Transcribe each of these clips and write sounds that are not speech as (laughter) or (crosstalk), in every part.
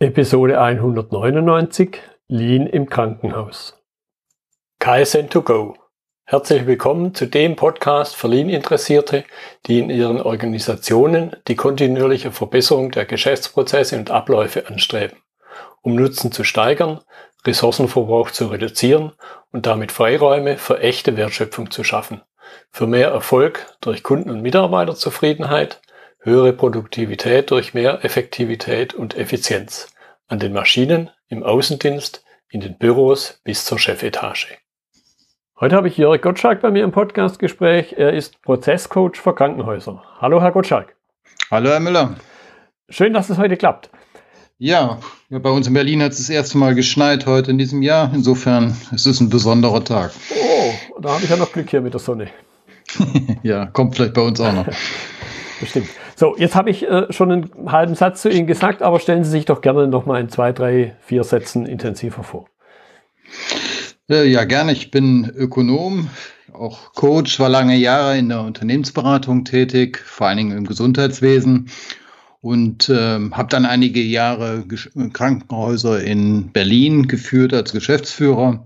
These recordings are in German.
Episode 199 Lean im Krankenhaus. KSN2Go. Herzlich willkommen zu dem Podcast für Lean-Interessierte, die in ihren Organisationen die kontinuierliche Verbesserung der Geschäftsprozesse und Abläufe anstreben, um Nutzen zu steigern, Ressourcenverbrauch zu reduzieren und damit Freiräume für echte Wertschöpfung zu schaffen, für mehr Erfolg durch Kunden- und Mitarbeiterzufriedenheit, höhere Produktivität durch mehr Effektivität und Effizienz an den Maschinen, im Außendienst, in den Büros bis zur Chefetage. Heute habe ich Jörg Gottschalk bei mir im Podcastgespräch. Er ist Prozesscoach für Krankenhäuser. Hallo, Herr Gottschalk. Hallo, Herr Müller. Schön, dass es heute klappt. Ja, bei uns in Berlin hat es das erste Mal geschneit heute in diesem Jahr. Insofern ist es ein besonderer Tag. Oh, da habe ich ja noch Glück hier mit der Sonne. (laughs) ja, kommt vielleicht bei uns auch noch. (laughs) Bestimmt. So, jetzt habe ich äh, schon einen halben Satz zu Ihnen gesagt, aber stellen Sie sich doch gerne noch mal in zwei, drei, vier Sätzen intensiver vor. Äh, ja, gerne. Ich bin Ökonom, auch Coach, war lange Jahre in der Unternehmensberatung tätig, vor allen Dingen im Gesundheitswesen und äh, habe dann einige Jahre Gesch Krankenhäuser in Berlin geführt als Geschäftsführer.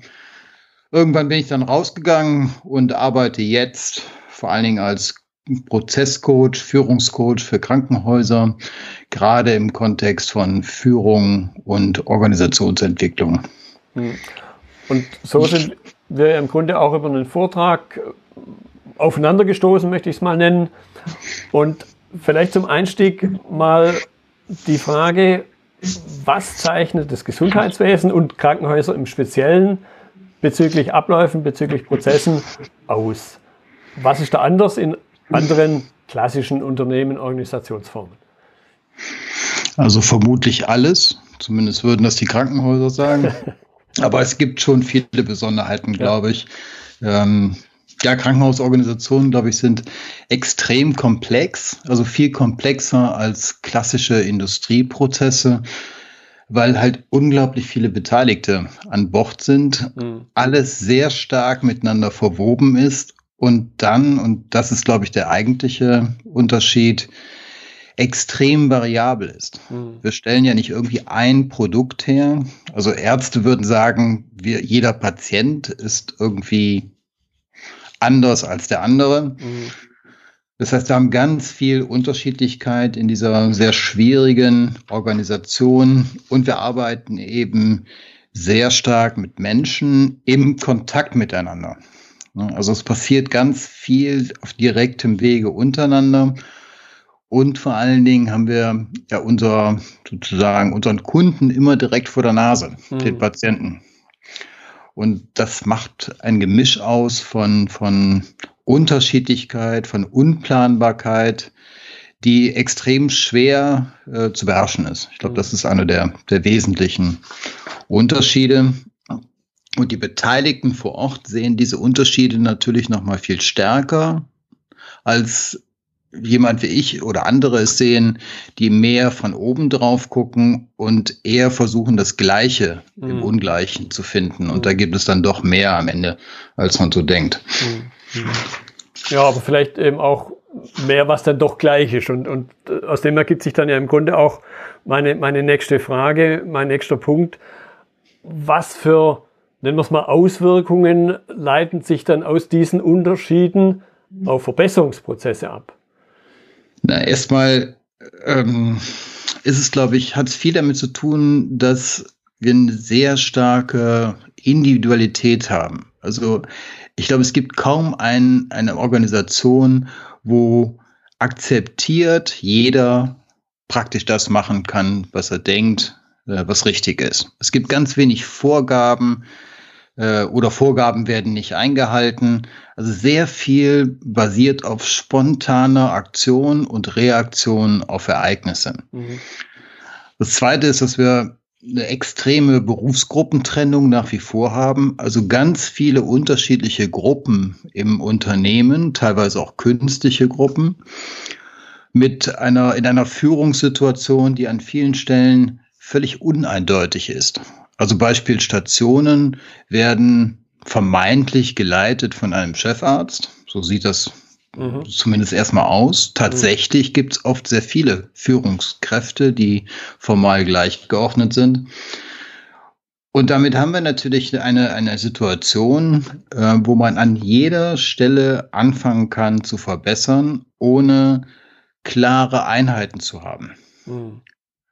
Irgendwann bin ich dann rausgegangen und arbeite jetzt vor allen Dingen als Prozesscoach, Führungscoach für Krankenhäuser, gerade im Kontext von Führung und Organisationsentwicklung. Hm. Und so sind wir im Grunde auch über einen Vortrag aufeinander gestoßen, möchte ich es mal nennen. Und vielleicht zum Einstieg mal die Frage, was zeichnet das Gesundheitswesen und Krankenhäuser im Speziellen bezüglich Abläufen, bezüglich Prozessen aus? Was ist da anders in anderen klassischen Unternehmen, Organisationsformen? Also vermutlich alles. Zumindest würden das die Krankenhäuser sagen. (laughs) Aber es gibt schon viele Besonderheiten, glaube ich. Ähm, ja, Krankenhausorganisationen, glaube ich, sind extrem komplex, also viel komplexer als klassische Industrieprozesse, weil halt unglaublich viele Beteiligte an Bord sind, mhm. alles sehr stark miteinander verwoben ist und dann, und das ist, glaube ich, der eigentliche Unterschied, extrem variabel ist. Mhm. Wir stellen ja nicht irgendwie ein Produkt her. Also Ärzte würden sagen, wir, jeder Patient ist irgendwie anders als der andere. Mhm. Das heißt, wir haben ganz viel Unterschiedlichkeit in dieser sehr schwierigen Organisation und wir arbeiten eben sehr stark mit Menschen im Kontakt miteinander. Ne? Also es passiert ganz viel auf direktem Wege untereinander. Und vor allen Dingen haben wir ja unser, sozusagen unseren Kunden immer direkt vor der Nase, mhm. den Patienten. Und das macht ein Gemisch aus von, von Unterschiedlichkeit, von Unplanbarkeit, die extrem schwer äh, zu beherrschen ist. Ich glaube, mhm. das ist einer der, der wesentlichen Unterschiede. Und die Beteiligten vor Ort sehen diese Unterschiede natürlich noch mal viel stärker als jemand wie ich oder andere es sehen, die mehr von oben drauf gucken und eher versuchen, das Gleiche mhm. im Ungleichen zu finden. Und mhm. da gibt es dann doch mehr am Ende, als man so denkt. Mhm. Ja, aber vielleicht eben auch mehr, was dann doch gleich ist. Und, und äh, aus dem ergibt sich dann ja im Grunde auch meine, meine nächste Frage, mein nächster Punkt. Was für nennen wir es mal, Auswirkungen leiten sich dann aus diesen Unterschieden auf Verbesserungsprozesse ab? Na, erstmal ähm, ist es, glaube ich, hat es viel damit zu tun, dass wir eine sehr starke Individualität haben. Also ich glaube, es gibt kaum ein, eine Organisation, wo akzeptiert jeder praktisch das machen kann, was er denkt, äh, was richtig ist. Es gibt ganz wenig Vorgaben, äh, oder Vorgaben werden nicht eingehalten. Also sehr viel basiert auf spontaner Aktion und Reaktion auf Ereignisse. Mhm. Das Zweite ist, dass wir eine extreme Berufsgruppentrennung nach wie vor haben. Also ganz viele unterschiedliche Gruppen im Unternehmen, teilweise auch künstliche Gruppen, mit einer, in einer Führungssituation, die an vielen Stellen völlig uneindeutig ist. Also Beispiel werden vermeintlich geleitet von einem Chefarzt. So sieht das mhm. zumindest erstmal aus. Tatsächlich mhm. gibt es oft sehr viele Führungskräfte, die formal gleichgeordnet sind. Und damit haben wir natürlich eine, eine Situation, äh, wo man an jeder Stelle anfangen kann zu verbessern, ohne klare Einheiten zu haben. Mhm.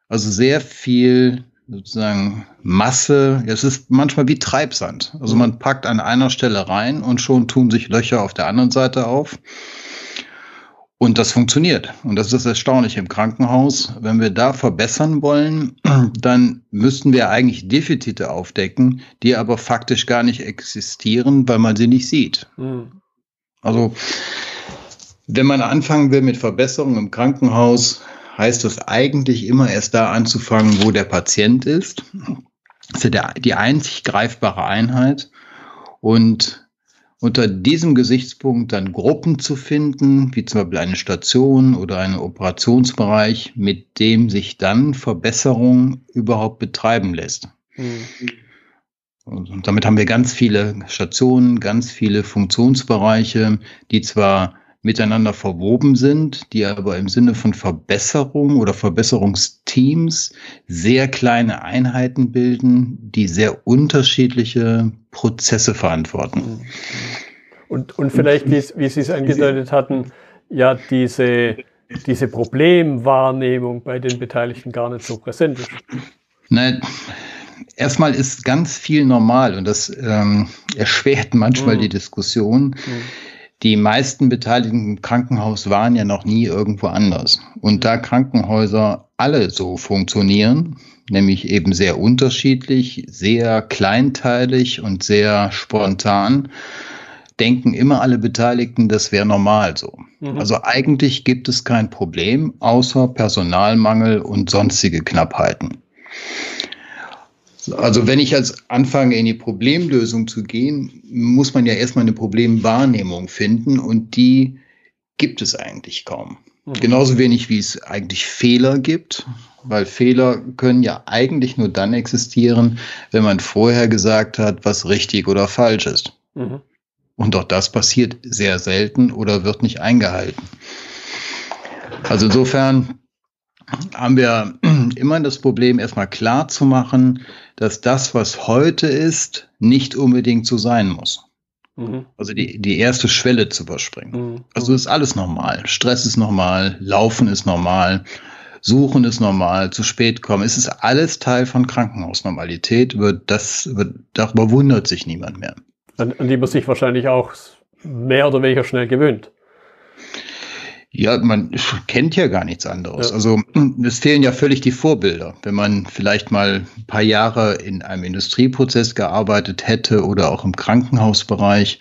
Also sehr viel sozusagen Masse. Es ist manchmal wie Treibsand. Also man packt an einer Stelle rein und schon tun sich Löcher auf der anderen Seite auf. Und das funktioniert. Und das ist erstaunlich im Krankenhaus. Wenn wir da verbessern wollen, (clears throat) dann müssten wir eigentlich Defizite aufdecken, die aber faktisch gar nicht existieren, weil man sie nicht sieht. Mhm. Also, wenn man anfangen will mit Verbesserungen im Krankenhaus, heißt das eigentlich immer erst da anzufangen, wo der Patient ist. Das ist ja die einzig greifbare Einheit. Und unter diesem Gesichtspunkt dann Gruppen zu finden, wie zum Beispiel eine Station oder einen Operationsbereich, mit dem sich dann Verbesserung überhaupt betreiben lässt. Mhm. Und damit haben wir ganz viele Stationen, ganz viele Funktionsbereiche, die zwar miteinander verwoben sind, die aber im Sinne von Verbesserung oder Verbesserungsteams sehr kleine Einheiten bilden, die sehr unterschiedliche Prozesse verantworten. Und, und vielleicht, wie, wie Sie es angedeutet hatten, ja, diese, diese Problemwahrnehmung bei den Beteiligten gar nicht so präsent ist. Nein, erstmal ist ganz viel normal und das ähm, erschwert manchmal mhm. die Diskussion. Mhm die meisten Beteiligten im Krankenhaus waren ja noch nie irgendwo anders. Und da Krankenhäuser alle so funktionieren, nämlich eben sehr unterschiedlich, sehr kleinteilig und sehr spontan, denken immer alle Beteiligten, das wäre normal so. Mhm. Also eigentlich gibt es kein Problem außer Personalmangel und sonstige Knappheiten. Also wenn ich als anfange, in die Problemlösung zu gehen, muss man ja erstmal eine Problemwahrnehmung finden und die gibt es eigentlich kaum. Mhm. Genauso wenig wie es eigentlich Fehler gibt, weil Fehler können ja eigentlich nur dann existieren, wenn man vorher gesagt hat, was richtig oder falsch ist. Mhm. Und auch das passiert sehr selten oder wird nicht eingehalten. Also insofern haben wir immer das Problem, erstmal klar zu machen, dass das, was heute ist, nicht unbedingt so sein muss. Mhm. Also die, die erste Schwelle zu überspringen. Mhm. Also ist alles normal. Stress ist normal, Laufen ist normal, Suchen ist normal, zu spät kommen. Es ist alles Teil von Krankenhausnormalität. Wird das, wird, darüber wundert sich niemand mehr. An, an die man sich wahrscheinlich auch mehr oder weniger schnell gewöhnt. Ja, man kennt ja gar nichts anderes. Ja. Also (clears throat) es fehlen ja völlig die Vorbilder. Wenn man vielleicht mal ein paar Jahre in einem Industrieprozess gearbeitet hätte oder auch im Krankenhausbereich,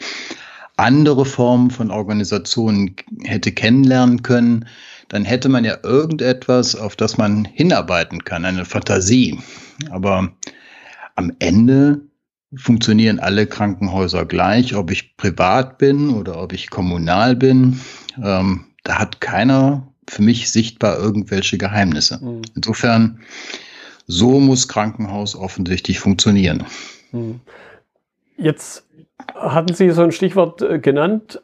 andere Formen von Organisationen hätte kennenlernen können, dann hätte man ja irgendetwas, auf das man hinarbeiten kann, eine Fantasie. Aber am Ende funktionieren alle Krankenhäuser gleich, ob ich privat bin oder ob ich kommunal bin. Ähm, da hat keiner für mich sichtbar irgendwelche Geheimnisse. Mhm. Insofern, so muss Krankenhaus offensichtlich funktionieren. Mhm. Jetzt hatten Sie so ein Stichwort äh, genannt,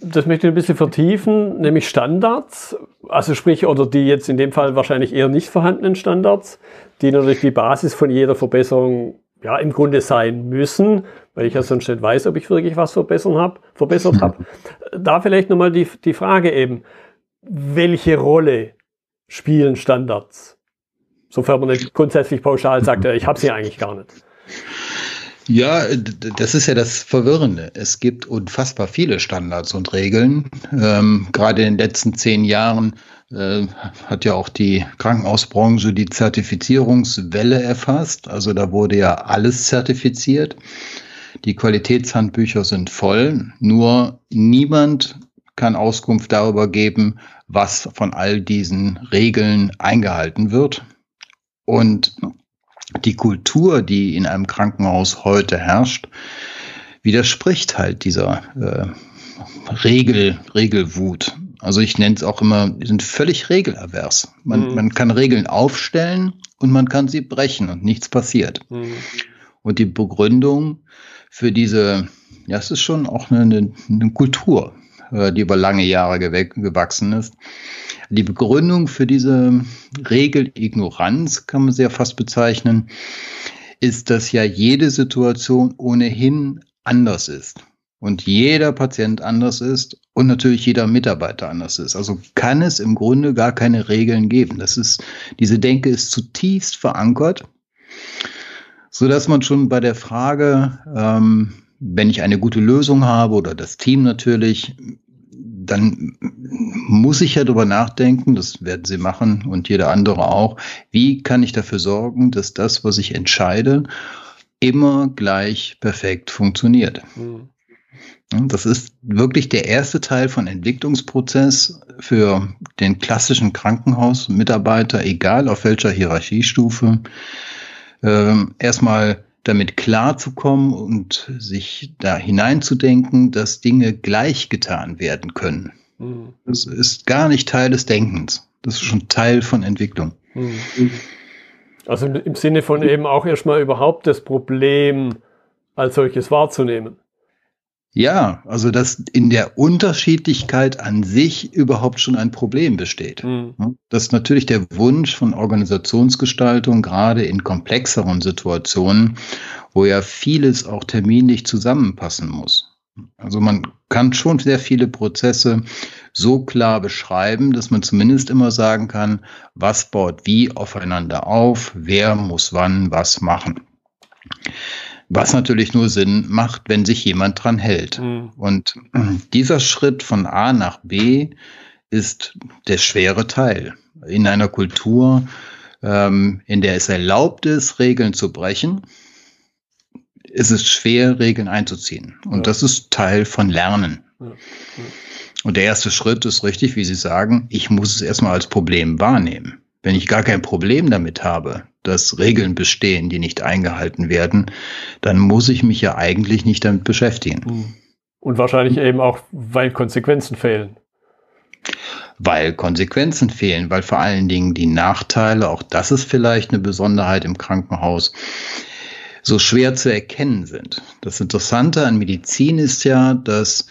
das möchte ich ein bisschen vertiefen, nämlich Standards. Also sprich, oder die jetzt in dem Fall wahrscheinlich eher nicht vorhandenen Standards, die natürlich die Basis von jeder Verbesserung ja, im Grunde sein müssen, weil ich ja sonst nicht weiß, ob ich wirklich was verbessern hab, verbessert habe. (laughs) Da vielleicht nochmal die, die Frage eben, welche Rolle spielen Standards? Sofern man nicht grundsätzlich pauschal sagt, ich habe sie eigentlich gar nicht. Ja, das ist ja das Verwirrende. Es gibt unfassbar viele Standards und Regeln. Ähm, gerade in den letzten zehn Jahren äh, hat ja auch die Krankenhausbranche die Zertifizierungswelle erfasst. Also da wurde ja alles zertifiziert. Die Qualitätshandbücher sind voll, nur niemand kann Auskunft darüber geben, was von all diesen Regeln eingehalten wird. Und die Kultur, die in einem Krankenhaus heute herrscht, widerspricht halt dieser äh, Regel, Regelwut. Also ich nenne es auch immer, die sind völlig regelavers. Man, mhm. man kann Regeln aufstellen und man kann sie brechen und nichts passiert. Mhm. Und die Begründung für diese, ja, es ist schon auch eine, eine Kultur. äh, die über lange Jahre gewachsen ist. Die Begründung für diese Regelignoranz kann man sehr fast bezeichnen, ist, dass ja jede Situation ohnehin anders ist und jeder Patient anders ist und natürlich jeder Mitarbeiter anders ist. Also kann es im Grunde gar keine Regeln geben. Das ist, diese Denke ist zutiefst verankert, so dass man schon bei der Frage, ähm, wenn ich eine gute Lösung habe oder das Team natürlich, dann muss ich ja darüber nachdenken, das werden Sie machen und jeder andere auch, wie kann ich dafür sorgen, dass das, was ich entscheide, immer gleich perfekt funktioniert. Mhm. Das ist wirklich der erste Teil von Entwicklungsprozess für den klassischen Krankenhausmitarbeiter, egal auf welcher Hierarchiestufe. Ähm, erstmal damit klarzukommen und sich da hineinzudenken, dass Dinge gleich getan werden können. Mhm. Das ist gar nicht Teil des Denkens. Das ist schon Teil von Entwicklung. Mhm. Also im Sinne von eben auch erstmal überhaupt das Problem als solches wahrzunehmen. Ja, also dass in der Unterschiedlichkeit an sich überhaupt schon ein Problem besteht. Mhm. Das ist natürlich der Wunsch von Organisationsgestaltung, gerade in komplexeren Situationen, wo ja vieles auch terminlich zusammenpassen muss. Also man kann schon sehr viele Prozesse so klar beschreiben, dass man zumindest immer sagen kann, was baut wie aufeinander auf, wer muss wann was machen. Was natürlich nur Sinn macht, wenn sich jemand dran hält. Mhm. Und (clears throat) dieser Schritt von A nach B ist der schwere Teil. In einer Kultur, ähm, in der es erlaubt ist, Regeln zu brechen, ist es schwer, Regeln einzuziehen. Und ja. das ist Teil von Lernen. Ja. Ja. Und der erste Schritt ist richtig, wie Sie sagen, ich muss es erstmal als Problem wahrnehmen. Wenn ich gar kein Problem damit habe, dass Regeln bestehen, die nicht eingehalten werden, dann muss ich mich ja eigentlich nicht damit beschäftigen. Hm. Und wahrscheinlich eben auch, weil Konsequenzen fehlen. Weil Konsequenzen fehlen, weil vor allen Dingen die Nachteile, auch das ist vielleicht eine Besonderheit im Krankenhaus, so schwer zu erkennen sind. Das Interessante an Medizin ist ja, dass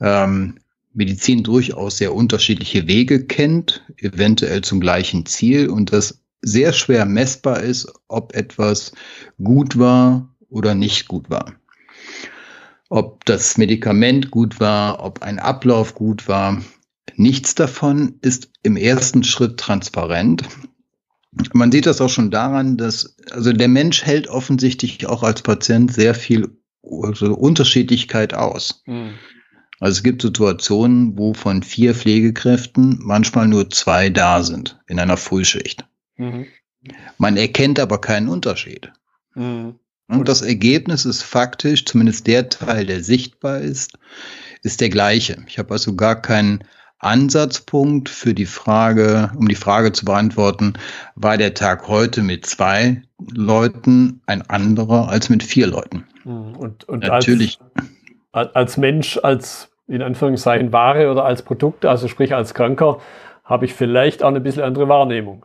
ähm, Medizin durchaus sehr unterschiedliche Wege kennt, eventuell zum gleichen Ziel und das sehr schwer messbar ist, ob etwas gut war oder nicht gut war. Ob das Medikament gut war, ob ein Ablauf gut war. Nichts davon ist im ersten Schritt transparent. Man sieht das auch schon daran, dass also der Mensch hält offensichtlich auch als Patient sehr viel also Unterschiedlichkeit aus. Mhm. Also es gibt Situationen, wo von vier Pflegekräften manchmal nur zwei da sind in einer Frühschicht. Mhm. Man erkennt aber keinen Unterschied. Mhm. Und das Ergebnis ist faktisch, zumindest der Teil, der sichtbar ist, ist der gleiche. Ich habe also gar keinen Ansatzpunkt für die Frage, um die Frage zu beantworten, war der Tag heute mit zwei Leuten ein anderer als mit vier Leuten? Mhm. Und, und Natürlich. Als, als Mensch, als in Anführungszeichen Ware oder als Produkt, also sprich als Kranker, habe ich vielleicht auch ein bisschen andere Wahrnehmung.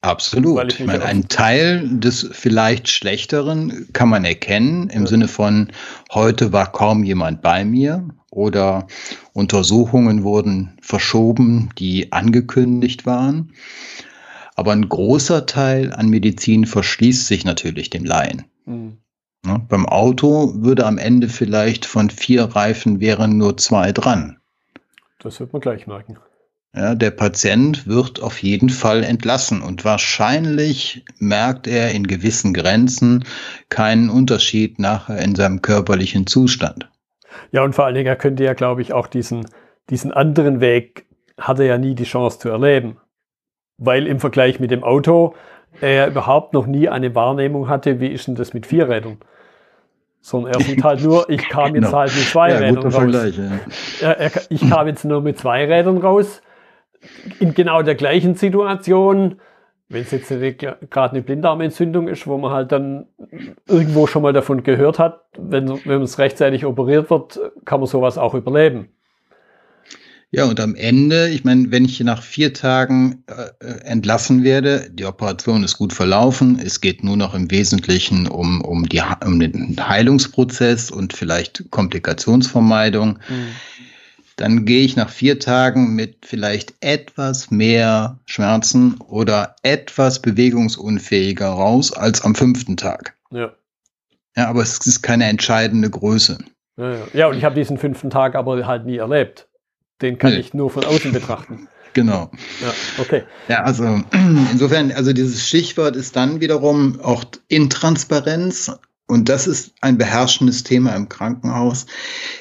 Absolut. Ich, ich meine, einen Teil des vielleicht Schlechteren kann man erkennen im ja. Sinne von, heute war kaum jemand bei mir oder Untersuchungen wurden verschoben, die angekündigt waren. Aber ein großer Teil an Medizin verschließt sich natürlich dem Laien. Mhm. Ne? Beim Auto würde am Ende vielleicht von vier Reifen wären nur zwei dran. Das wird man gleich merken. Ja, der Patient wird auf jeden Fall entlassen und wahrscheinlich merkt er in gewissen Grenzen keinen Unterschied nachher in seinem körperlichen Zustand. Ja, und vor allen Dingen, er könnte ja, glaube ich, auch diesen, diesen anderen Weg, hat er ja nie die Chance zu erleben. Weil im Vergleich mit dem Auto er überhaupt noch nie eine Wahrnehmung hatte, wie ist denn das mit Vierrädern? Sondern er sieht halt nur, ich kam (laughs) jetzt genau. halt mit zwei ja, Rädern raus. Ja. Er, er, ich kam jetzt nur mit zwei Rädern raus. In genau der gleichen Situation, wenn es jetzt gerade eine Blinddarmentzündung ist, wo man halt dann irgendwo schon mal davon gehört hat, wenn, wenn es rechtzeitig operiert wird, kann man sowas auch überleben. Ja, und am Ende, ich meine, wenn ich nach vier Tagen äh, entlassen werde, die Operation ist gut verlaufen, es geht nur noch im Wesentlichen um, um, die, um den Heilungsprozess und vielleicht Komplikationsvermeidung. Mhm. Dann gehe ich nach vier Tagen mit vielleicht etwas mehr Schmerzen oder etwas bewegungsunfähiger raus als am fünften Tag. Ja. Ja, aber es ist keine entscheidende Größe. Ja, ja. ja und ich habe diesen fünften Tag aber halt nie erlebt. Den kann nee. ich nur von außen betrachten. (laughs) Genau. Ja, okay. Ja, also (clears throat) insofern, also dieses Stichwort ist dann wiederum auch Intransparenz. Und das ist ein beherrschendes Thema im Krankenhaus.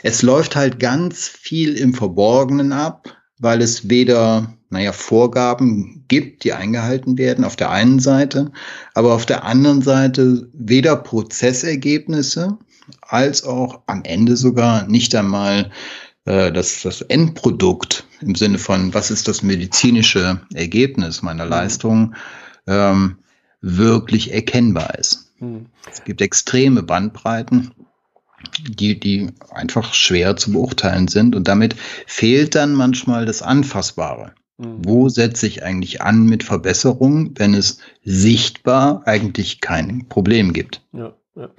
Es läuft halt ganz viel im Verborgenen ab, weil es weder, naja, Vorgaben gibt, die eingehalten werden, auf der einen Seite, aber auf der anderen Seite weder Prozessergebnisse als auch am Ende sogar nicht einmal äh, das, das Endprodukt im Sinne von, was ist das medizinische Ergebnis meiner mhm. Leistung, ähm, wirklich erkennbar ist. Mhm. Es gibt extreme Bandbreiten, die, die einfach schwer zu beurteilen sind und damit fehlt dann manchmal das Anfassbare. Mhm. Wo setze ich eigentlich an mit Verbesserungen, wenn es sichtbar eigentlich kein Problem gibt? Ja, ja.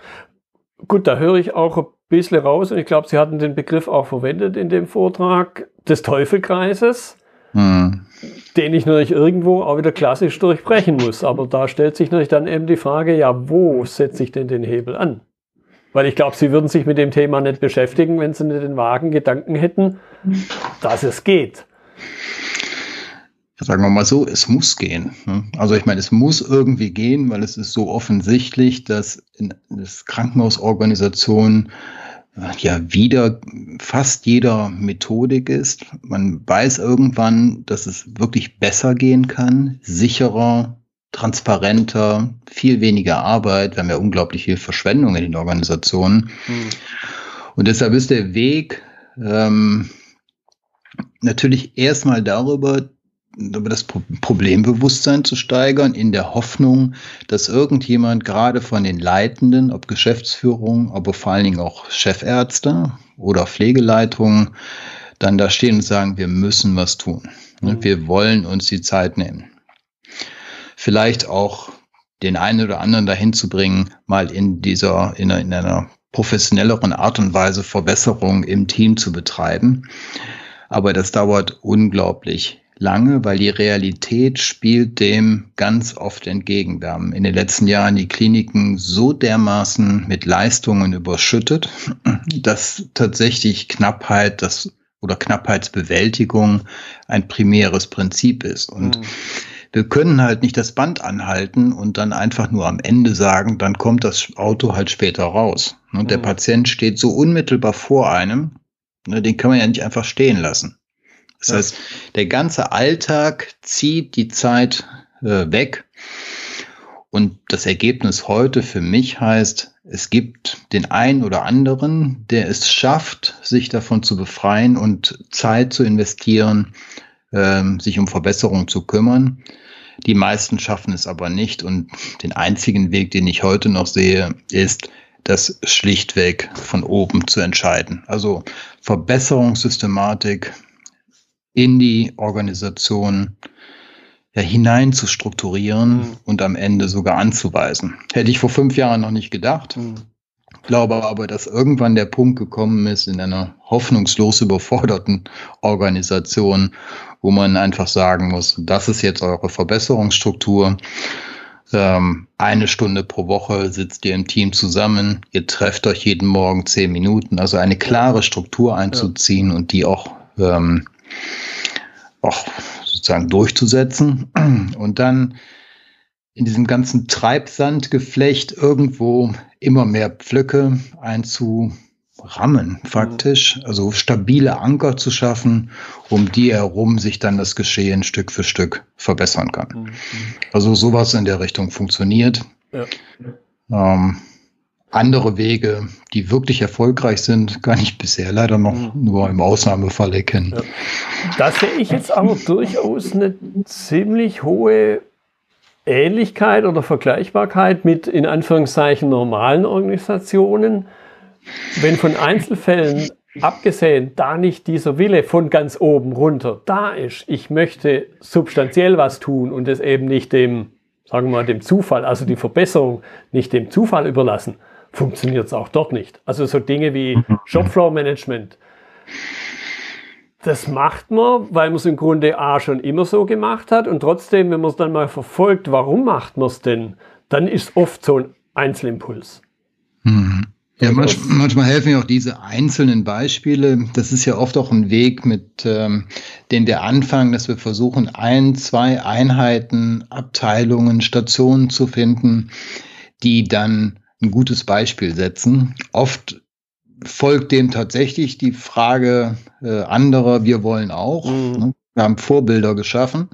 Gut, da höre ich auch ein bisschen raus und ich glaube, Sie hatten den Begriff auch verwendet in dem Vortrag des Teufelkreises, hm. Den ich natürlich irgendwo auch wieder klassisch durchbrechen muss. Aber da stellt sich natürlich dann eben die Frage, ja, wo setze ich denn den Hebel an? Weil ich glaube, Sie würden sich mit dem Thema nicht beschäftigen, wenn Sie nicht den vagen Gedanken hätten, dass es geht sagen wir mal so, es muss gehen. Ne? Also ich meine, es muss irgendwie gehen, weil es ist so offensichtlich, dass in das Krankenhausorganisation äh, ja wieder fast jeder Methodik ist. Man weiß irgendwann, dass es wirklich besser gehen kann, sicherer, transparenter, viel weniger Arbeit. Wir haben ja unglaublich viel Verschwendung in den Organisationen. Hm. Und deshalb ist der Weg ähm, natürlich erstmal darüber, über das Problembewusstsein zu steigern, in der Hoffnung, dass irgendjemand gerade von den Leitenden, ob Geschäftsführung, aber vor allen Dingen auch Chefärzte oder Pflegeleitungen, dann da stehen und sagen, wir müssen was tun. Mhm. Wir wollen uns die Zeit nehmen. Vielleicht auch den einen oder anderen dahin zu bringen, mal in dieser, in einer, in einer professionelleren Art und Weise Verbesserung im Team zu betreiben. Aber das dauert unglaublich lange, weil die Realität spielt dem ganz oft entgegen. Wir haben in den letzten Jahren die Kliniken so dermaßen mit Leistungen überschüttet, dass tatsächlich Knappheit das oder Knappheitsbewältigung ein primäres Prinzip ist. Und mhm. wir können halt nicht das Band anhalten und dann einfach nur am Ende sagen, dann kommt das Auto halt später raus. Und mhm. der Patient steht so unmittelbar vor einem, ne, den kann man ja nicht einfach stehen lassen. Das ja. heißt, der ganze Alltag zieht die Zeit äh, weg. Und das Ergebnis heute für mich heißt, es gibt den einen oder anderen, der es schafft, sich davon zu befreien und Zeit zu investieren, ähm, sich um Verbesserung zu kümmern. Die meisten schaffen es aber nicht. Und den einzigen Weg, den ich heute noch sehe, ist, das schlichtweg von oben zu entscheiden. Also Verbesserungssystematik, in die Organisation ja, hinein zu strukturieren mhm. und am Ende sogar anzuweisen. Hätte ich vor fünf Jahren noch nicht gedacht. Mhm. Glaube aber, dass irgendwann der Punkt gekommen ist in einer hoffnungslos überforderten Organisation, wo man einfach sagen muss, das ist jetzt eure Verbesserungsstruktur. Ähm, eine Stunde pro Woche sitzt ihr im Team zusammen, ihr trefft euch jeden Morgen zehn Minuten, also eine klare Struktur einzuziehen ja. und die auch ähm, auch sozusagen durchzusetzen (clears throat) und dann in diesem ganzen Treibsandgeflecht irgendwo immer mehr Pflöcke einzurammen, faktisch. Also stabile Anker zu schaffen, um die herum sich dann das Geschehen Stück für Stück verbessern kann. Mhm. Also sowas in der Richtung funktioniert. Ja. Ähm, andere Wege, die wirklich erfolgreich sind, kann ich bisher leider noch mhm. nur im Ausnahmefall erkennen. Ja. Da sehe ich jetzt aber durchaus eine ziemlich hohe Ähnlichkeit oder Vergleichbarkeit mit in Anführungszeichen normalen Organisationen. Wenn von Einzelfällen abgesehen da nicht dieser Wille von ganz oben runter da ist, ich möchte substanziell was tun und es eben nicht dem, sagen wir mal, dem Zufall, also die Verbesserung nicht dem Zufall überlassen, funktioniert es auch dort nicht. Also so Dinge wie mhm. Shopfloor Management das macht man, weil man es im Grunde A schon immer so gemacht hat und trotzdem, wenn man es dann mal verfolgt, warum macht man es denn, dann ist oft so ein Einzelimpuls. Mhm. Ja, manchmal, manchmal helfen ja auch diese einzelnen Beispiele. Das ist ja oft auch ein Weg, mit ähm, dem wir anfangen, dass wir versuchen, ein, zwei Einheiten, Abteilungen, Stationen zu finden, die dann ein gutes Beispiel setzen. Oft folgt dem tatsächlich die Frage äh, anderer, wir wollen auch. Mhm. Ne? Wir haben Vorbilder geschaffen.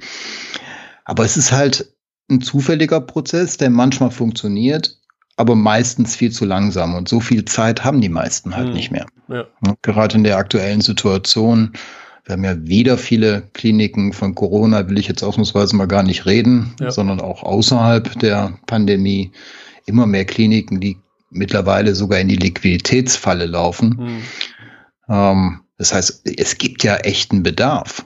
Aber es ist halt ein zufälliger Prozess, der manchmal funktioniert, aber meistens viel zu langsam. Und so viel Zeit haben die meisten halt mhm. nicht mehr. Ja. Ne? Gerade in der aktuellen Situation. Wir haben ja wieder viele Kliniken von Corona, will ich jetzt ausnahmsweise mal gar nicht reden, ja. sondern auch außerhalb der Pandemie immer mehr Kliniken, die mittlerweile sogar in die Liquiditätsfalle laufen. Mhm. Das heißt, es gibt ja echten Bedarf.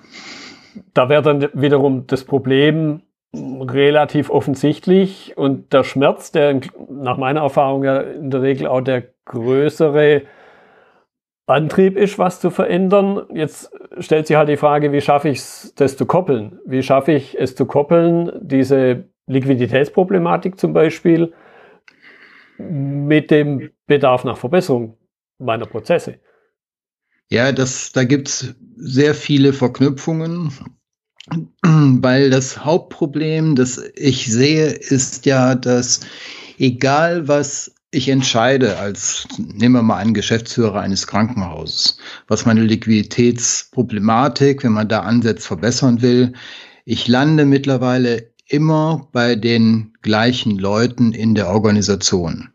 Da wäre dann wiederum das Problem relativ offensichtlich und der Schmerz, der nach meiner Erfahrung ja in der Regel auch der größere Antrieb ist, was zu verändern. Jetzt stellt sich halt die Frage, wie schaffe ich es, das zu koppeln? Wie schaffe ich es zu koppeln, diese Liquiditätsproblematik zum Beispiel, mit dem Bedarf nach Verbesserung meiner Prozesse. Ja, das, da gibt's sehr viele Verknüpfungen, weil das Hauptproblem, das ich sehe, ist ja, dass egal was ich entscheide als, nehmen wir mal einen Geschäftsführer eines Krankenhauses, was meine Liquiditätsproblematik, wenn man da ansetzt, verbessern will, ich lande mittlerweile immer bei den gleichen Leuten in der Organisation.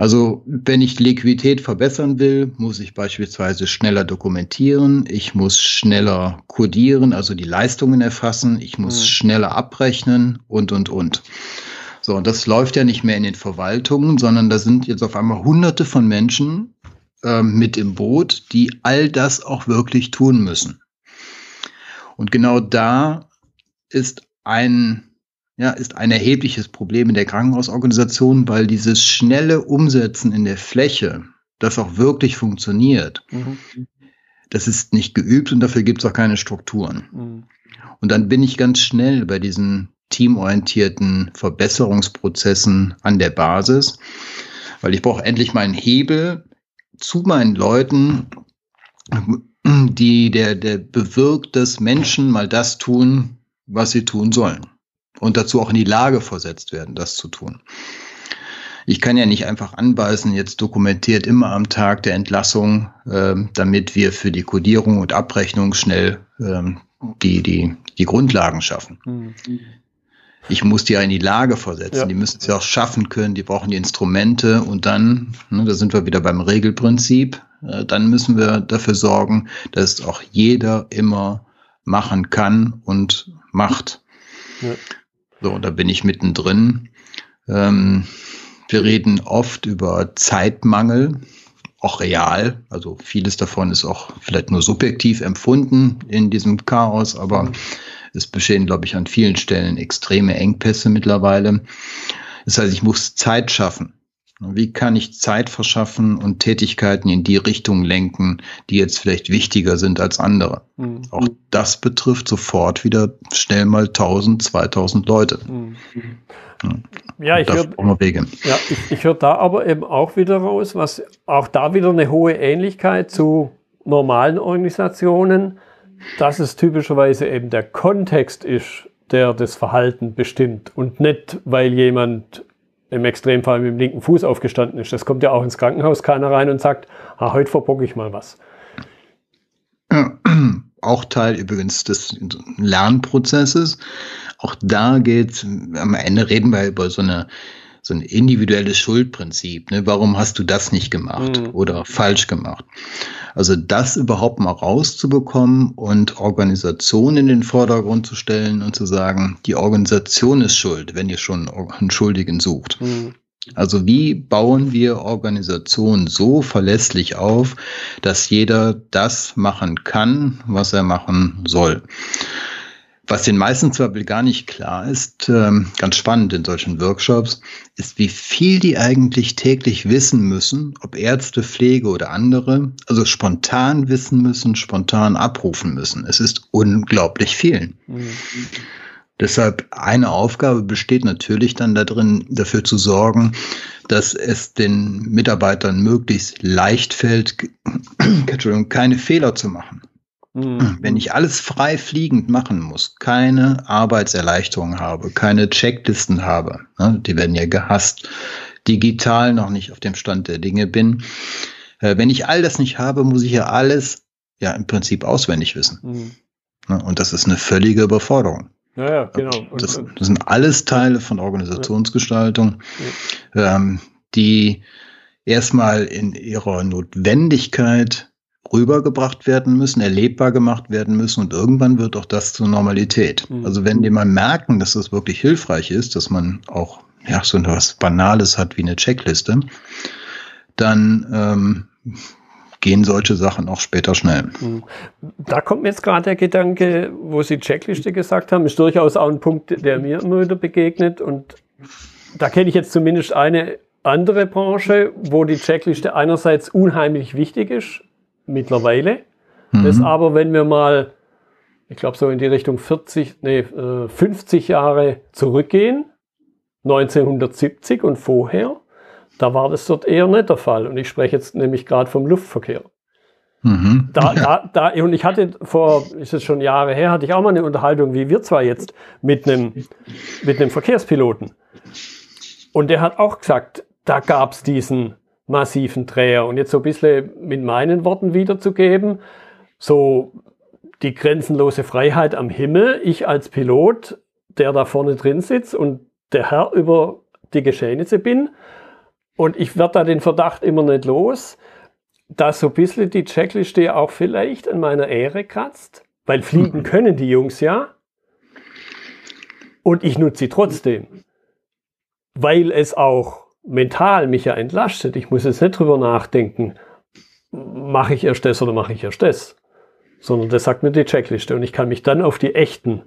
Also wenn ich Liquidität verbessern will, muss ich beispielsweise schneller dokumentieren, ich muss schneller codieren, also die Leistungen erfassen, ich muss mhm. schneller abrechnen und, und, und. So, und das läuft ja nicht mehr in den Verwaltungen, sondern da sind jetzt auf einmal hunderte von Menschen äh, mit im Boot, die all das auch wirklich tun müssen. Und genau da ist ein ja, ist ein erhebliches Problem in der Krankenhausorganisation, weil dieses schnelle Umsetzen in der Fläche, das auch wirklich funktioniert, mhm. das ist nicht geübt und dafür gibt es auch keine Strukturen. Mhm. Und dann bin ich ganz schnell bei diesen teamorientierten Verbesserungsprozessen an der Basis, weil ich brauche endlich meinen Hebel zu meinen Leuten, die der, der bewirkt, dass Menschen mal das tun, was sie tun sollen und dazu auch in die Lage versetzt werden, das zu tun. Ich kann ja nicht einfach anbeißen, jetzt dokumentiert immer am Tag der Entlassung, äh, damit wir für die Kodierung und Abrechnung schnell ähm, die, die, die Grundlagen schaffen. Mhm. Ich muss die ja in die Lage versetzen. Ja. Die müssen es ja auch schaffen können. Die brauchen die Instrumente und dann, ne, da sind wir wieder beim Regelprinzip, äh, dann müssen wir dafür sorgen, dass auch jeder immer machen kann und macht. Ja. So, da bin ich mittendrin. Ähm, wir reden oft über Zeitmangel, auch real. Also vieles davon ist auch vielleicht nur subjektiv empfunden in diesem Chaos, aber es bestehen, glaube ich, an vielen Stellen extreme Engpässe mittlerweile. Das heißt, ich muss Zeit schaffen. Wie kann ich Zeit verschaffen und Tätigkeiten in die Richtung lenken, die jetzt vielleicht wichtiger sind als andere? Mhm. Auch das betrifft sofort wieder schnell mal 1000, 2000 Leute. Mhm. Ja, ich höre ja, ich, ich hör da aber eben auch wieder raus, was auch da wieder eine hohe Ähnlichkeit zu normalen Organisationen, dass es typischerweise eben der Kontext ist, der das Verhalten bestimmt und nicht, weil jemand im Extremfall mit dem linken Fuß aufgestanden ist. Das kommt ja auch ins Krankenhaus keiner rein und sagt, ah, heute verbocke ich mal was. (clears throat) Auch Teil übrigens des Lernprozesses. Auch da geht am Ende reden wir über so eine so ein individuelles Schuldprinzip. Ne? Warum hast du das nicht gemacht mhm. oder falsch gemacht? Also das überhaupt mal rauszubekommen und Organisation in den Vordergrund zu stellen und zu sagen, die Organisation ist schuld, wenn ihr schon einen Schuldigen sucht. Mhm. Also wie bauen wir Organisationen so verlässlich auf, dass jeder das machen kann, was er machen soll? Was den meisten zwar gar nicht klar ist, ähm, ganz spannend in solchen Workshops, ist, wie viel die eigentlich täglich wissen müssen, ob Ärzte, Pflege oder andere, also spontan wissen müssen, spontan abrufen müssen. Es ist unglaublich viel. Mhm. Deshalb eine Aufgabe besteht natürlich dann darin, dafür zu sorgen, dass es den Mitarbeitern möglichst leicht fällt, (clears throat) keine Fehler zu machen. Mhm. Wenn ich alles frei fliegend machen muss, keine Arbeitserleichterung habe, keine Checklisten habe, ne, die werden ja gehasst, digital noch nicht auf dem Stand der Dinge bin. Äh, wenn ich all das nicht habe, muss ich ja alles ja im Prinzip auswendig wissen. Mhm. Ne, und das ist eine völlige Überforderung. Ja, ja, genau. Und, das, das, sind alles Teile von Organisationsgestaltung, ja. ähm, die erstmal in ihrer Notwendigkeit rübergebracht werden müssen, erlebbar gemacht werden müssen und irgendwann wird auch das zur Normalität. Mhm. Also wenn die mal merken, dass das wirklich hilfreich ist, dass man auch ja, so etwas Banales hat wie eine Checkliste, dann ähm, gehen solche Sachen auch später schnell. Mhm. Da kommt mir jetzt gerade der Gedanke, wo Sie Checkliste gesagt haben, ist durchaus auch ein Punkt, der mir immer wieder begegnet und da kenne ich jetzt zumindest eine andere Branche, wo die Checkliste einerseits unheimlich wichtig ist, mittlerweile. Mhm. Das aber, wenn wir mal, ich glaube so in die Richtung 40, nee, 50 äh, Jahre zurückgehen, 1970 und vorher, da war das dort eher nicht der Fall. Und ich spreche jetzt nämlich gerade vom Luftverkehr. Mhm. Da, (laughs) da, da, und ich hatte vor, ist es schon Jahre her, hatte ich auch mal eine Unterhaltung, wie wir zwar jetzt, mit einem, mit einem Verkehrspiloten. Und der hat auch gesagt, da gab es diesen massiven Dreher. Und jetzt so ein bisschen mit meinen Worten wiederzugeben, so die grenzenlose Freiheit am Himmel, ich als Pilot, der da vorne drin sitzt und der Herr über die Geschehnisse bin. Und ich werde da den Verdacht immer nicht los, dass so ein bisschen die Checkliste auch vielleicht an meiner Ehre kratzt, weil fliegen (laughs) können die Jungs ja. Und ich nutze sie trotzdem, weil es auch mental mich ja entlastet. Ich muss jetzt nicht drüber nachdenken, mache ich erst das oder mache ich erst das, sondern das sagt mir die Checkliste und ich kann mich dann auf die echten,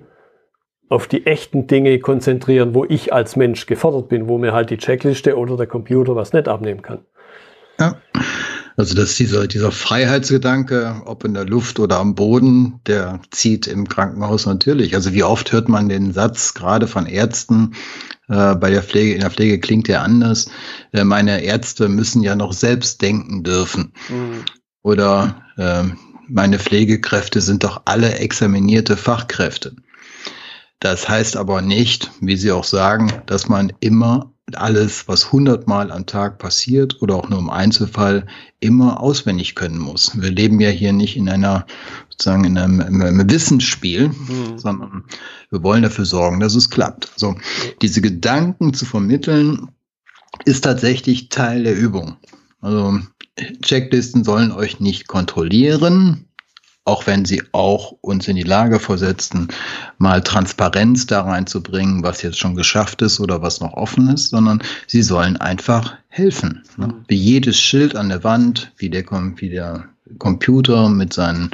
auf die echten Dinge konzentrieren, wo ich als Mensch gefordert bin, wo mir halt die Checkliste oder der Computer was nicht abnehmen kann. Ja. Also das ist dieser, dieser Freiheitsgedanke, ob in der Luft oder am Boden, der zieht im Krankenhaus natürlich. Also wie oft hört man den Satz, gerade von Ärzten, äh, bei der Pflege, in der Pflege klingt der anders. Äh, meine Ärzte müssen ja noch selbst denken dürfen. Mhm. Oder äh, meine Pflegekräfte sind doch alle examinierte Fachkräfte. Das heißt aber nicht, wie Sie auch sagen, dass man immer alles, was hundertmal am Tag passiert oder auch nur im Einzelfall, immer auswendig können muss. Wir leben ja hier nicht in einer, sozusagen in einem, in einem Wissensspiel, mhm. sondern wir wollen dafür sorgen, dass es klappt. Also diese Gedanken zu vermitteln, ist tatsächlich Teil der Übung. Also Checklisten sollen euch nicht kontrollieren, auch wenn sie auch uns in die Lage versetzen, mal Transparenz da reinzubringen, was jetzt schon geschafft ist oder was noch offen ist, sondern sie sollen einfach helfen. Ne? Mhm. Wie jedes Schild an der Wand, wie der, wie der Computer mit seinen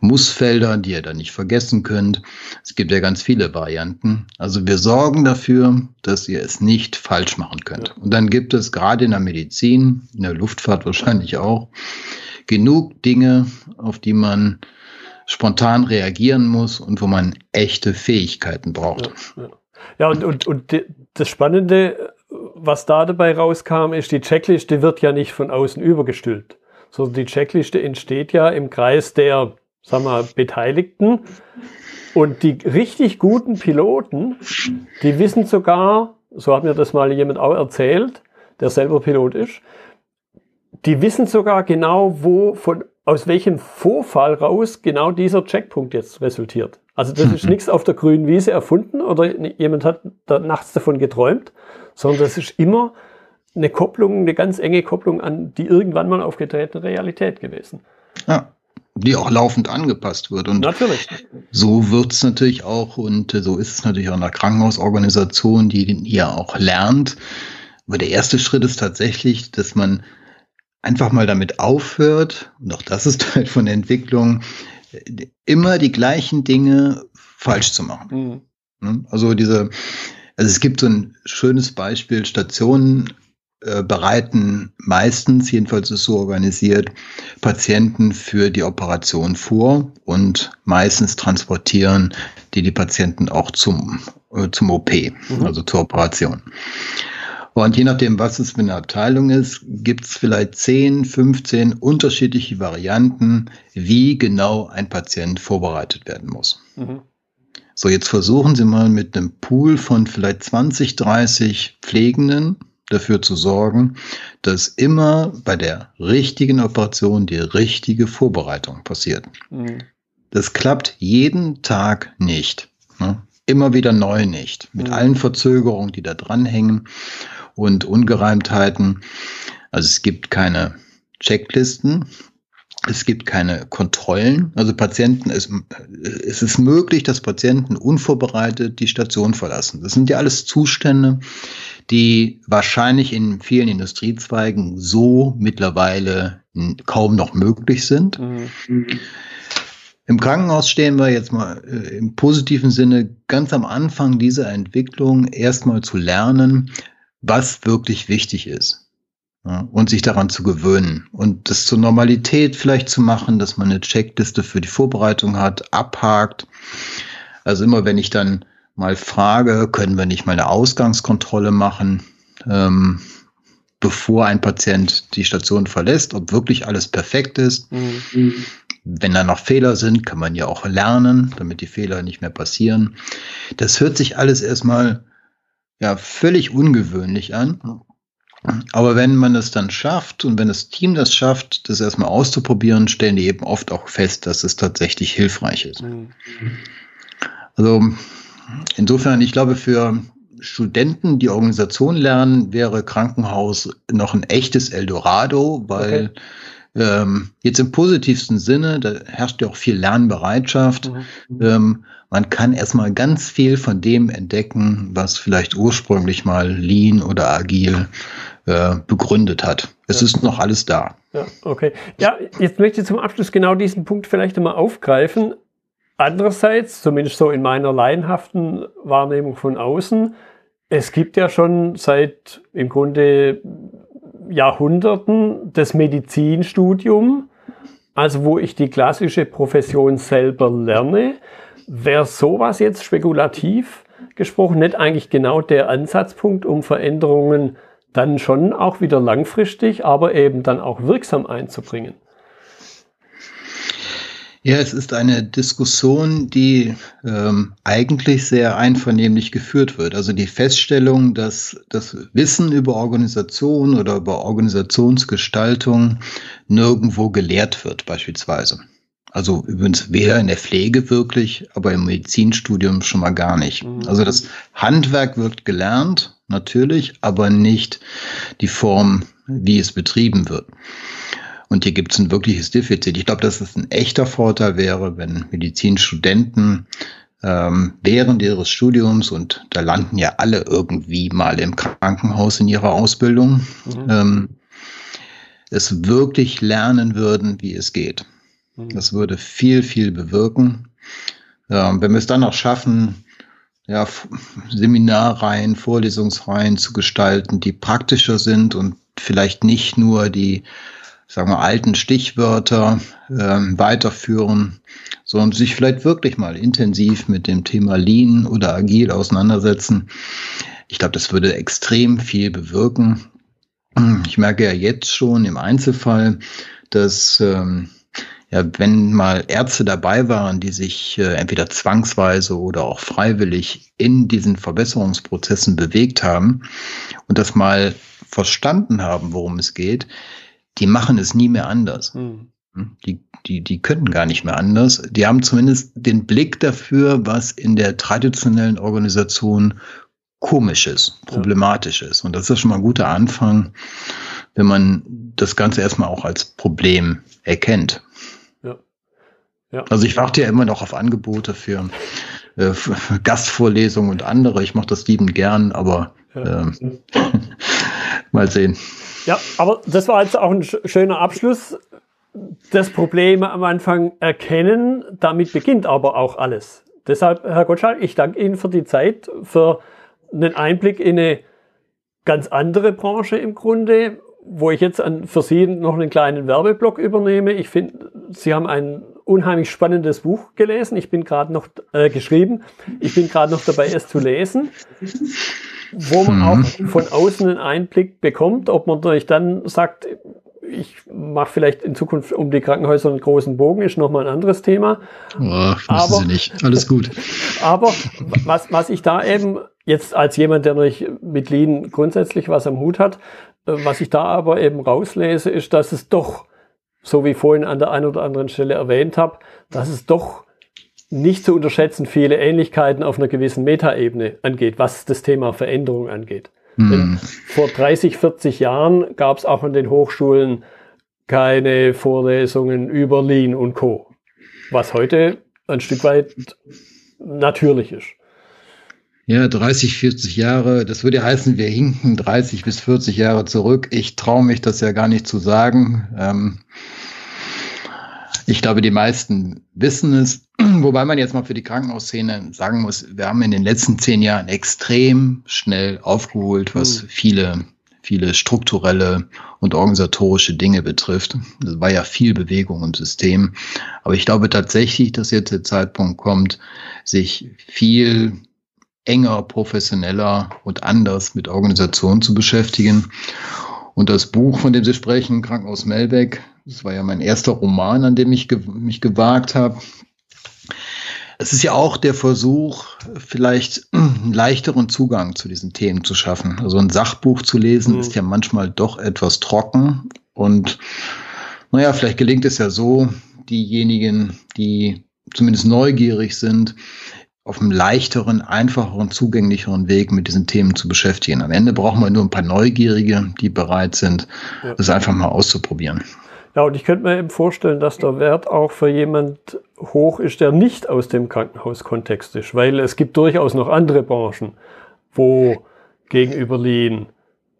Mussfeldern, die ihr da nicht vergessen könnt. Es gibt ja ganz viele Varianten. Also wir sorgen dafür, dass ihr es nicht falsch machen könnt. Und dann gibt es gerade in der Medizin, in der Luftfahrt wahrscheinlich auch, genug Dinge, auf die man spontan reagieren muss und wo man echte Fähigkeiten braucht. Ja, ja. ja und, und, und das Spannende, was da dabei rauskam, ist, die Checkliste wird ja nicht von außen übergestülpt, sondern die Checkliste entsteht ja im Kreis der, sagen wir, Beteiligten. Und die richtig guten Piloten, die wissen sogar, so hat mir das mal jemand auch erzählt, der selber Pilot ist, die wissen sogar genau, wo von aus welchem Vorfall raus genau dieser Checkpunkt jetzt resultiert. Also das ist (laughs) nichts auf der grünen Wiese erfunden oder jemand hat da nachts davon geträumt, sondern das ist immer eine Kopplung, eine ganz enge Kopplung an die irgendwann mal aufgetretene Realität gewesen. Ja, die auch laufend angepasst wird. Und natürlich. so wird es natürlich auch und so ist es natürlich auch in der Krankenhausorganisation, die ja auch lernt. Aber der erste Schritt ist tatsächlich, dass man einfach mal damit aufhört, und auch das ist (laughs) Teil von der Entwicklung, immer die gleichen Dinge falsch zu machen. Mhm. Also diese, also es gibt so ein schönes Beispiel, Stationen äh, bereiten meistens, jedenfalls ist es so organisiert, Patienten für die Operation vor und meistens transportieren die die Patienten auch zum, äh, zum OP, mhm. also zur Operation. Und je nachdem, was es für eine Abteilung ist, gibt es vielleicht 10, 15 unterschiedliche Varianten, wie genau ein Patient vorbereitet werden muss. Mhm. So, jetzt versuchen Sie mal mit einem Pool von vielleicht 20, 30 Pflegenden dafür zu sorgen, dass immer bei der richtigen Operation die richtige Vorbereitung passiert. Mhm. Das klappt jeden Tag nicht. Ne? Immer wieder neu nicht. Mit mhm. allen Verzögerungen, die da dranhängen und Ungereimtheiten. Also es gibt keine Checklisten. Es gibt keine Kontrollen. Also Patienten, es, es ist möglich, dass Patienten unvorbereitet die Station verlassen. Das sind ja alles Zustände, die wahrscheinlich in vielen Industriezweigen so mittlerweile kaum noch möglich sind. Mhm. Im Krankenhaus stehen wir jetzt mal äh, im positiven Sinne ganz am Anfang dieser Entwicklung erstmal zu lernen, was wirklich wichtig ist. Ja, und sich daran zu gewöhnen und das zur Normalität vielleicht zu machen, dass man eine Checkliste für die Vorbereitung hat, abhakt. Also immer wenn ich dann mal frage, können wir nicht mal eine Ausgangskontrolle machen, ähm, bevor ein Patient die Station verlässt, ob wirklich alles perfekt ist. Mhm. Wenn da noch Fehler sind, kann man ja auch lernen, damit die Fehler nicht mehr passieren. Das hört sich alles erstmal ja völlig ungewöhnlich an. Aber wenn man es dann schafft und wenn das Team das schafft, das erstmal auszuprobieren, stellen die eben oft auch fest, dass es tatsächlich hilfreich ist. Mhm. Also insofern, ich glaube, für Studenten, die Organisation lernen, wäre Krankenhaus noch ein echtes Eldorado, weil okay. ähm, jetzt im positivsten Sinne, da herrscht ja auch viel Lernbereitschaft. Mhm. Ähm, man kann erstmal ganz viel von dem entdecken, was vielleicht ursprünglich mal Lean oder Agil äh, begründet hat. Es ja. ist noch alles da. Ja, okay. Ja, jetzt möchte ich zum Abschluss genau diesen Punkt vielleicht einmal aufgreifen. Andererseits, zumindest so in meiner laienhaften Wahrnehmung von außen, es gibt ja schon seit im Grunde Jahrhunderten das Medizinstudium, also wo ich die klassische Profession selber lerne. Wäre sowas jetzt spekulativ gesprochen nicht eigentlich genau der Ansatzpunkt, um Veränderungen dann schon auch wieder langfristig, aber eben dann auch wirksam einzubringen? Ja, es ist eine Diskussion, die ähm, eigentlich sehr einvernehmlich geführt wird. Also die Feststellung, dass das Wissen über Organisation oder über Organisationsgestaltung nirgendwo gelehrt wird, beispielsweise. Also übrigens weder in der Pflege wirklich, aber im Medizinstudium schon mal gar nicht. Mhm. Also das Handwerk wird gelernt, natürlich, aber nicht die Form, wie es betrieben wird. Und hier gibt es ein wirkliches Defizit. Ich glaube, dass es ein echter Vorteil wäre, wenn Medizinstudenten ähm, während ihres Studiums, und da landen ja alle irgendwie mal im Krankenhaus in ihrer Ausbildung, mhm. ähm, es wirklich lernen würden, wie es geht. Mhm. Das würde viel, viel bewirken. Ähm, wenn wir es dann auch schaffen, ja, Seminarreihen, Vorlesungsreihen zu gestalten, die praktischer sind und vielleicht nicht nur die sagen wir, alten Stichwörter ähm, weiterführen, sondern sich vielleicht wirklich mal intensiv mit dem Thema Lean oder Agil auseinandersetzen. Ich glaube, das würde extrem viel bewirken. Ich merke ja jetzt schon im Einzelfall, dass ähm, ja, wenn mal Ärzte dabei waren, die sich äh, entweder zwangsweise oder auch freiwillig in diesen Verbesserungsprozessen bewegt haben und das mal verstanden haben, worum es geht, die machen es nie mehr anders. Mhm. Die, die, die können gar nicht mehr anders. Die haben zumindest den Blick dafür, was in der traditionellen Organisation komisch ist, problematisch ist. Und das ist schon mal ein guter Anfang, wenn man das Ganze erstmal auch als Problem erkennt. Ja. Ja. Also ich warte ja immer noch auf Angebote für, äh, für Gastvorlesungen und andere. Ich mache das liebend gern, aber äh, mal sehen. Ja, aber das war jetzt auch ein schöner Abschluss. das Problem am Anfang erkennen, damit beginnt aber auch alles. Deshalb, Herr Gottschalk, ich danke Ihnen für die Zeit, für einen Einblick in eine ganz andere Branche im Grunde, wo ich jetzt an, für Sie noch einen kleinen Werbeblock übernehme. Ich finde, Sie haben ein unheimlich spannendes Buch gelesen. Ich bin gerade noch äh, geschrieben. Ich bin gerade noch dabei, es zu lesen, wo man auch mhm. von außen einen Einblick bekommt, ob man natürlich dann sagt, ich mache vielleicht in Zukunft um die Krankenhäuser einen großen Bogen, ist nochmal ein anderes Thema. Oh, aber, Sie nicht. Alles gut. aber was, was ich da eben jetzt als jemand, der natürlich mit Lean grundsätzlich was am Hut hat, äh, was ich da aber eben rauslese, ist, dass es doch, so wie vorhin an der einen oder anderen Stelle erwähnt habe, dass es doch nicht zu unterschätzen viele Ähnlichkeiten auf einer gewissen Metaebene angeht, was das Thema Veränderung angeht. Mhm. Vor 30, 40 Jahren gab es auch an den Hochschulen keine Vorlesungen über Lean und Co. Was heute ein Stück weit natürlich ist. Ja, 30, 40 Jahre, das würde heißen, wir hinken 30 bis 40 Jahre zurück. Ich traue mich das ja gar nicht zu sagen. Ähm, ich glaube, die meisten wissen es. (clears throat) Wobei man jetzt mal für die Krankenhausszene sagen muss, wir haben in den letzten zehn Jahren extrem schnell aufgeholt, was mhm. viele, viele strukturelle und organisatorische Dinge betrifft. Es war ja viel Bewegung im System. Aber ich glaube tatsächlich, dass jetzt der Zeitpunkt kommt, sich viel enger, professioneller und anders mit Organisationen zu beschäftigen. Und das Buch, von dem Sie sprechen, Krankenhaus Melbeck, das war ja mein erster Roman, an dem ich ge mich gewagt habe. Es ist ja auch der Versuch, vielleicht einen leichteren Zugang zu diesen Themen zu schaffen. Also ein Sachbuch zu lesen mhm. ist ja manchmal doch etwas trocken. Und naja, vielleicht gelingt es ja so, diejenigen, die zumindest neugierig sind, auf einem leichteren, einfacheren, zugänglicheren Weg mit diesen Themen zu beschäftigen. Am Ende brauchen wir nur ein paar Neugierige, die bereit sind, ja. das einfach mal auszuprobieren. Ja, und ich könnte mir eben vorstellen, dass der Wert auch für jemand hoch ist, der nicht aus dem Krankenhauskontext ist, weil es gibt durchaus noch andere Branchen, wo gegenüber Lean,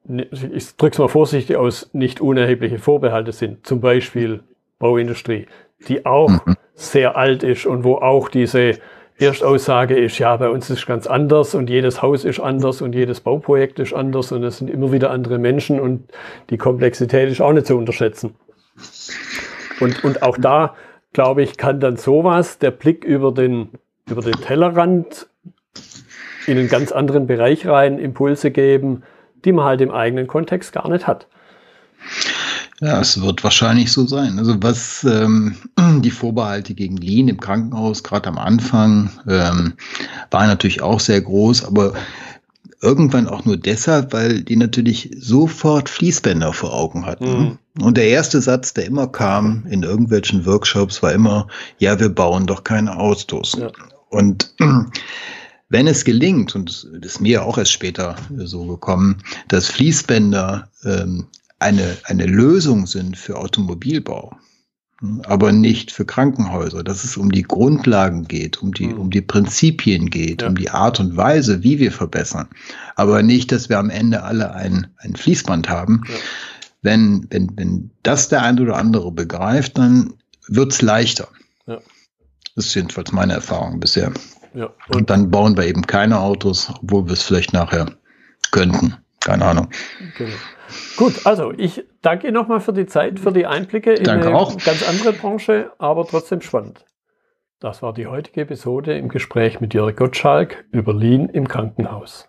ich drücke es mal vorsichtig aus, nicht unerhebliche Vorbehalte sind, zum Beispiel Bauindustrie, die auch mhm. sehr alt ist und wo auch diese Erstaussage ist, ja, bei uns ist es ganz anders und jedes Haus ist anders und jedes Bauprojekt ist anders und es sind immer wieder andere Menschen und die Komplexität ist auch nicht zu unterschätzen. Und, und auch da, glaube ich, kann dann sowas, der Blick über den, über den Tellerrand in einen ganz anderen Bereich rein, Impulse geben, die man halt im eigenen Kontext gar nicht hat. Ja, es wird wahrscheinlich so sein. Also was ähm, (clears throat) die Vorbehalte gegen Lean im Krankenhaus gerade am Anfang ähm, waren natürlich auch sehr groß, aber irgendwann auch nur deshalb, weil die natürlich sofort Fließbänder vor Augen hatten. Mhm. Und der erste Satz, der immer kam in irgendwelchen Workshops, war immer, ja, wir bauen doch keine Autos. Ja. Und (clears throat) wenn es gelingt, und das ist mir auch erst später so gekommen, dass Fließbänder ähm, eine, eine Lösung sind für Automobilbau, aber nicht für Krankenhäuser, dass es um die Grundlagen geht, um die, mhm. um die Prinzipien geht, ja. um die Art und Weise, wie wir verbessern, aber nicht, dass wir am Ende alle ein, ein Fließband haben. Ja. Wenn, wenn, wenn das der eine oder andere begreift, dann wird's leichter. Ja. Das ist jedenfalls meine Erfahrung bisher. Ja. Und, und dann bauen wir eben keine Autos, obwohl wir es vielleicht nachher könnten. Keine Ahnung. Genau. Gut, also ich danke Ihnen nochmal für die Zeit, für die Einblicke in danke eine auch. ganz andere Branche, aber trotzdem spannend. Das war die heutige Episode im Gespräch mit Jörg Gottschalk über Lean im Krankenhaus.